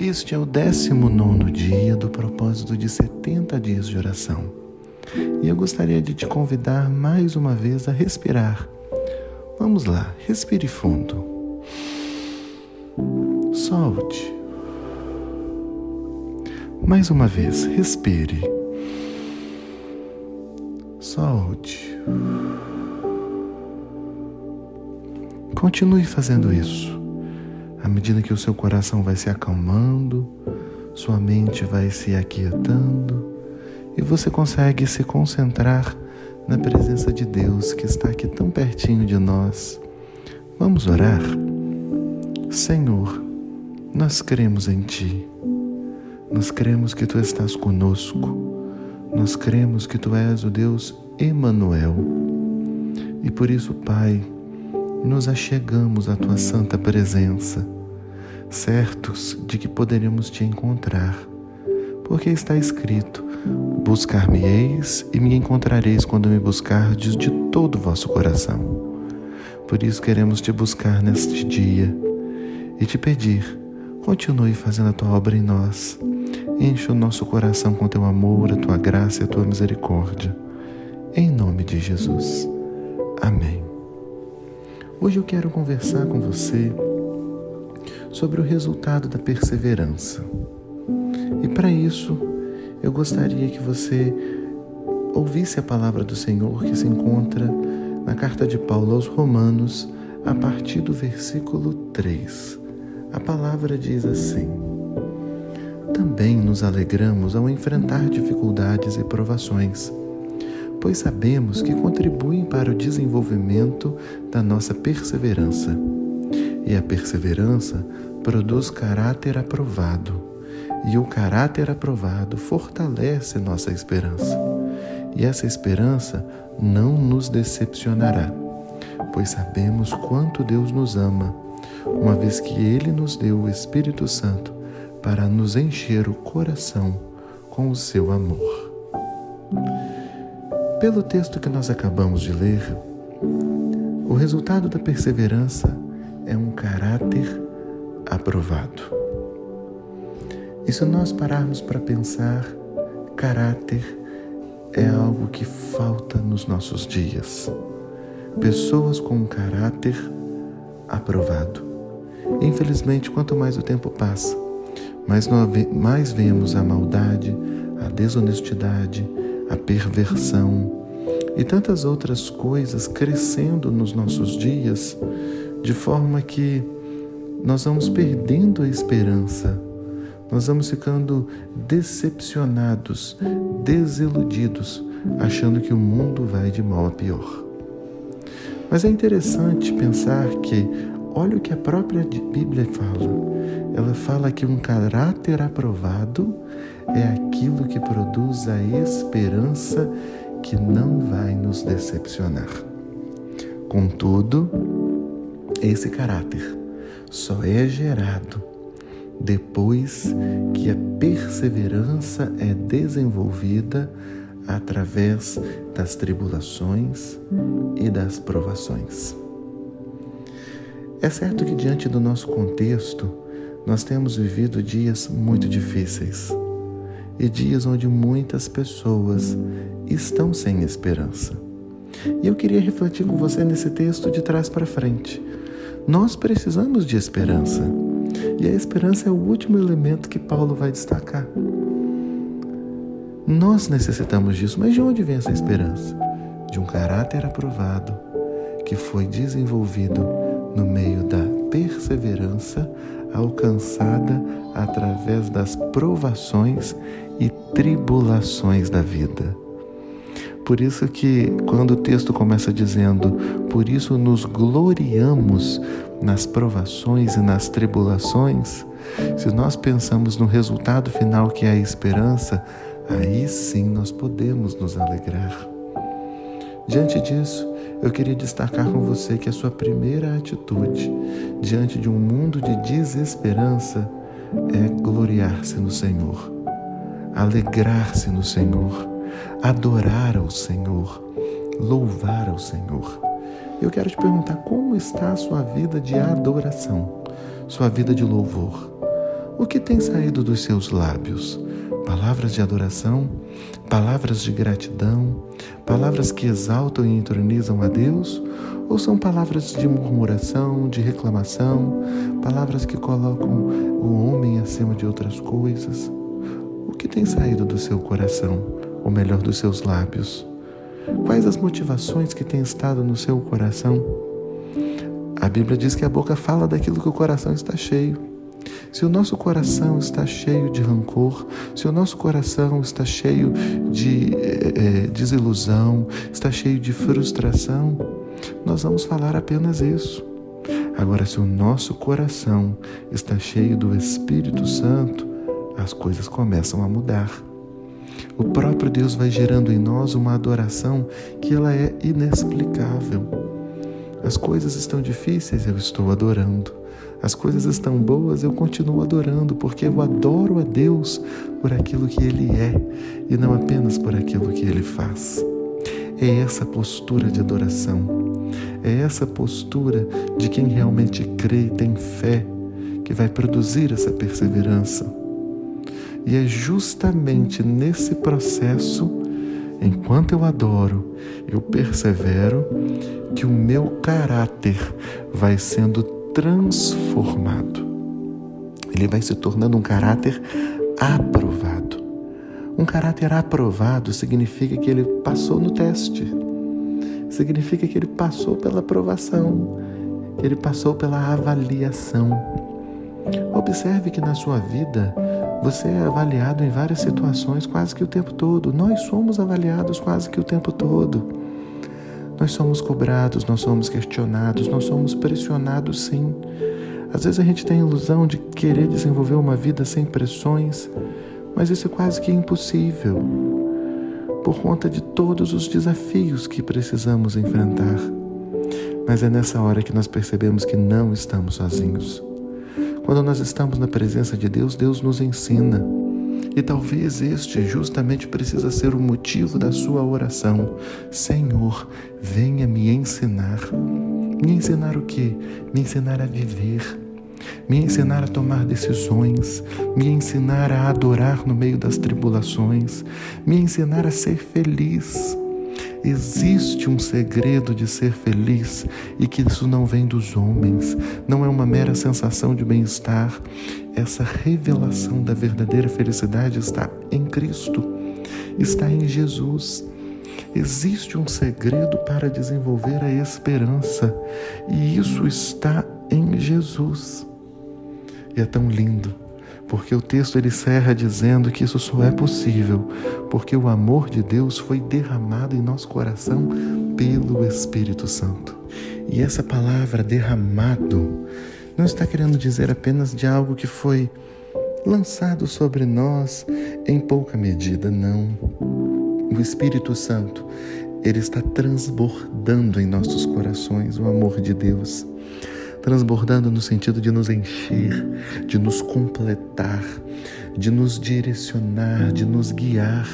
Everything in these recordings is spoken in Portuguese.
Este é o 19 dia do propósito de 70 dias de oração. E eu gostaria de te convidar mais uma vez a respirar. Vamos lá, respire fundo. Solte. Mais uma vez, respire. Solte. Continue fazendo isso. À medida que o seu coração vai se acalmando, sua mente vai se aquietando e você consegue se concentrar na presença de Deus que está aqui tão pertinho de nós. Vamos orar? Senhor, nós cremos em Ti. Nós cremos que Tu estás conosco. Nós cremos que Tu és o Deus Emanuel. E por isso, Pai, nos achegamos à tua santa presença, certos de que poderemos te encontrar, porque está escrito: Buscar-me-eis e me encontrareis quando me buscardes de todo o vosso coração. Por isso queremos te buscar neste dia e te pedir: continue fazendo a tua obra em nós. Enche o nosso coração com teu amor, a tua graça e a tua misericórdia. Em nome de Jesus. Amém. Hoje eu quero conversar com você sobre o resultado da perseverança. E para isso, eu gostaria que você ouvisse a palavra do Senhor que se encontra na carta de Paulo aos Romanos, a partir do versículo 3. A palavra diz assim: Também nos alegramos ao enfrentar dificuldades e provações pois sabemos que contribuem para o desenvolvimento da nossa perseverança. E a perseverança produz caráter aprovado, e o caráter aprovado fortalece nossa esperança. E essa esperança não nos decepcionará, pois sabemos quanto Deus nos ama, uma vez que Ele nos deu o Espírito Santo para nos encher o coração com o seu amor. Pelo texto que nós acabamos de ler, o resultado da perseverança é um caráter aprovado. E se nós pararmos para pensar, caráter é algo que falta nos nossos dias. Pessoas com um caráter aprovado. Infelizmente, quanto mais o tempo passa, mais, mais vemos a maldade, a desonestidade, a perversão e tantas outras coisas crescendo nos nossos dias, de forma que nós vamos perdendo a esperança, nós vamos ficando decepcionados, desiludidos, achando que o mundo vai de mal a pior. Mas é interessante pensar que, olha o que a própria Bíblia fala. Ela fala que um caráter aprovado é aquilo que produz a esperança que não vai nos decepcionar. Contudo, esse caráter só é gerado depois que a perseverança é desenvolvida através das tribulações e das provações. É certo que, diante do nosso contexto, nós temos vivido dias muito difíceis e dias onde muitas pessoas estão sem esperança. E eu queria refletir com você nesse texto de trás para frente. Nós precisamos de esperança. E a esperança é o último elemento que Paulo vai destacar. Nós necessitamos disso, mas de onde vem essa esperança? De um caráter aprovado que foi desenvolvido no meio da perseverança alcançada através das provações e tribulações da vida. Por isso que quando o texto começa dizendo, por isso nos gloriamos nas provações e nas tribulações, se nós pensamos no resultado final que é a esperança, aí sim nós podemos nos alegrar. Diante disso, eu queria destacar com você que a sua primeira atitude diante de um mundo de desesperança é gloriar-se no Senhor, alegrar-se no Senhor, adorar ao Senhor, louvar ao Senhor. Eu quero te perguntar como está a sua vida de adoração, sua vida de louvor. O que tem saído dos seus lábios? Palavras de adoração, palavras de gratidão, palavras que exaltam e entronizam a Deus? Ou são palavras de murmuração, de reclamação, palavras que colocam o homem acima de outras coisas? O que tem saído do seu coração, ou melhor, dos seus lábios? Quais as motivações que têm estado no seu coração? A Bíblia diz que a boca fala daquilo que o coração está cheio. Se o nosso coração está cheio de rancor, se o nosso coração está cheio de é, desilusão, está cheio de frustração, nós vamos falar apenas isso. Agora, se o nosso coração está cheio do Espírito Santo, as coisas começam a mudar. O próprio Deus vai gerando em nós uma adoração que ela é inexplicável. As coisas estão difíceis, eu estou adorando. As coisas estão boas, eu continuo adorando, porque eu adoro a Deus por aquilo que Ele é e não apenas por aquilo que Ele faz. É essa postura de adoração, é essa postura de quem realmente crê e tem fé que vai produzir essa perseverança. E é justamente nesse processo, enquanto eu adoro, eu persevero, que o meu caráter vai sendo transformado. Ele vai se tornando um caráter aprovado. Um caráter aprovado significa que ele passou no teste, significa que ele passou pela aprovação, que ele passou pela avaliação. Observe que na sua vida você é avaliado em várias situações quase que o tempo todo. Nós somos avaliados quase que o tempo todo. Nós somos cobrados, nós somos questionados, nós somos pressionados sim. Às vezes a gente tem a ilusão de querer desenvolver uma vida sem pressões, mas isso é quase que impossível por conta de todos os desafios que precisamos enfrentar. Mas é nessa hora que nós percebemos que não estamos sozinhos. Quando nós estamos na presença de Deus, Deus nos ensina. E talvez este justamente precisa ser o motivo da sua oração. Senhor, venha me ensinar. Me ensinar o quê? Me ensinar a viver. Me ensinar a tomar decisões, me ensinar a adorar no meio das tribulações, me ensinar a ser feliz, Existe um segredo de ser feliz e que isso não vem dos homens, não é uma mera sensação de bem-estar. Essa revelação da verdadeira felicidade está em Cristo, está em Jesus. Existe um segredo para desenvolver a esperança e isso está em Jesus. E é tão lindo porque o texto ele encerra dizendo que isso só é possível porque o amor de Deus foi derramado em nosso coração pelo Espírito Santo. E essa palavra derramado não está querendo dizer apenas de algo que foi lançado sobre nós em pouca medida, não. O Espírito Santo, ele está transbordando em nossos corações o amor de Deus transbordando no sentido de nos encher, de nos completar, de nos direcionar, de nos guiar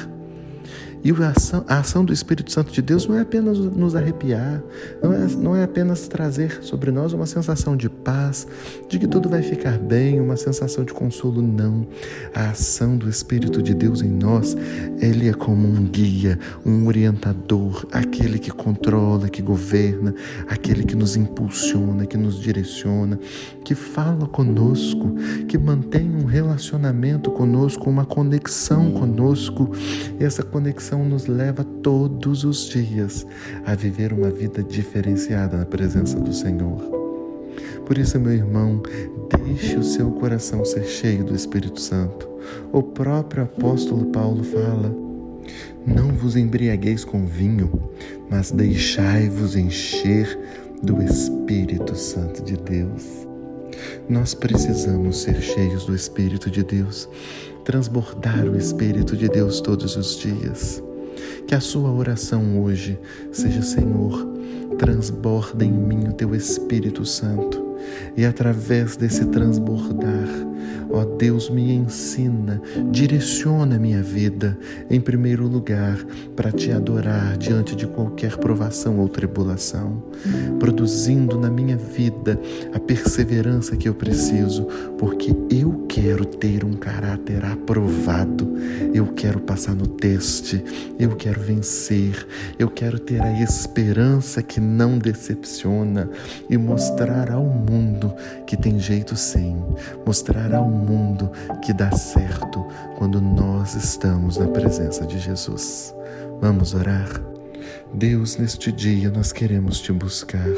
e a ação, a ação, do Espírito Santo de Deus não é apenas nos arrepiar, não é, não é apenas trazer sobre nós uma sensação de paz, de que tudo vai ficar bem, uma sensação de consolo, não. A ação do Espírito de Deus em nós, ele é como um guia, um orientador, aquele que controla, que governa, aquele que nos impulsiona, que nos direciona, que fala conosco, que mantém um relacionamento conosco, uma conexão conosco. E essa conexão nos leva todos os dias a viver uma vida diferenciada na presença do Senhor. Por isso, meu irmão, deixe o seu coração ser cheio do Espírito Santo. O próprio apóstolo Paulo fala: Não vos embriagueis com vinho, mas deixai-vos encher do Espírito Santo de Deus. Nós precisamos ser cheios do Espírito de Deus, transbordar o Espírito de Deus todos os dias. Que a sua oração hoje seja: Senhor, transborda em mim o teu Espírito Santo E através desse transbordar, ó Deus, me ensina, direciona minha vida, em primeiro lugar, para te adorar diante de qualquer provação ou tribulação, produzindo na minha vida a perseverança que eu preciso, porque eu quero ter um caráter aprovado, eu quero passar no teste, eu quero vencer, eu quero ter a esperança que não decepciona e mostrar ao mundo que tem jeito sim, mostrar ao mundo que dá certo quando nós estamos na presença de Jesus. Vamos orar? Deus, neste dia nós queremos te buscar.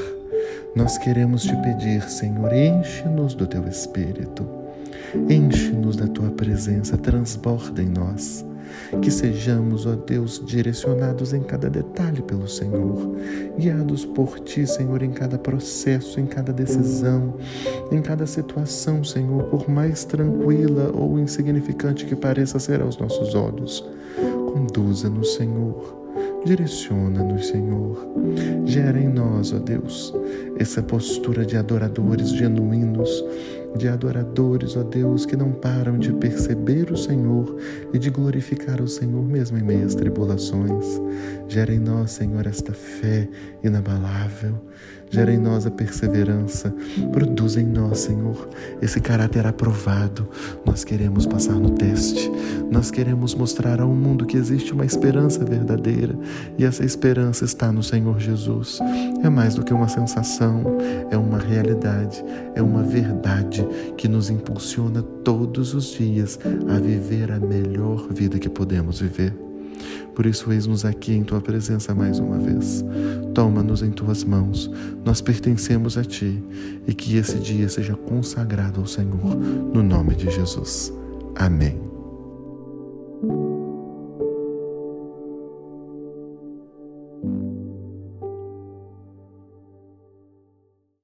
Nós queremos te pedir, Senhor, enche-nos do teu espírito. Enche-nos da tua presença, transborda em nós. Que sejamos, ó Deus, direcionados em cada detalhe pelo Senhor, guiados por Ti, Senhor, em cada processo, em cada decisão, em cada situação, Senhor, por mais tranquila ou insignificante que pareça ser aos nossos olhos. Conduza-nos, Senhor. Direciona-nos, Senhor. Gera em nós, ó Deus, essa postura de adoradores genuínos, de adoradores, ó Deus, que não param de perceber o Senhor e de glorificar o Senhor mesmo em meio às tribulações. Gera em nós, Senhor, esta fé inabalável. Gera em nós a perseverança. Produz em nós, Senhor, esse caráter aprovado. Nós queremos passar no teste. Nós queremos mostrar ao mundo que existe uma esperança verdadeira e essa esperança está no Senhor Jesus. É mais do que uma sensação, é uma realidade, é uma verdade que nos impulsiona todos os dias a viver a melhor vida que podemos viver. Por isso, eis-nos aqui em tua presença mais uma vez. Toma-nos em tuas mãos, nós pertencemos a ti e que esse dia seja consagrado ao Senhor, no nome de Jesus. Amém.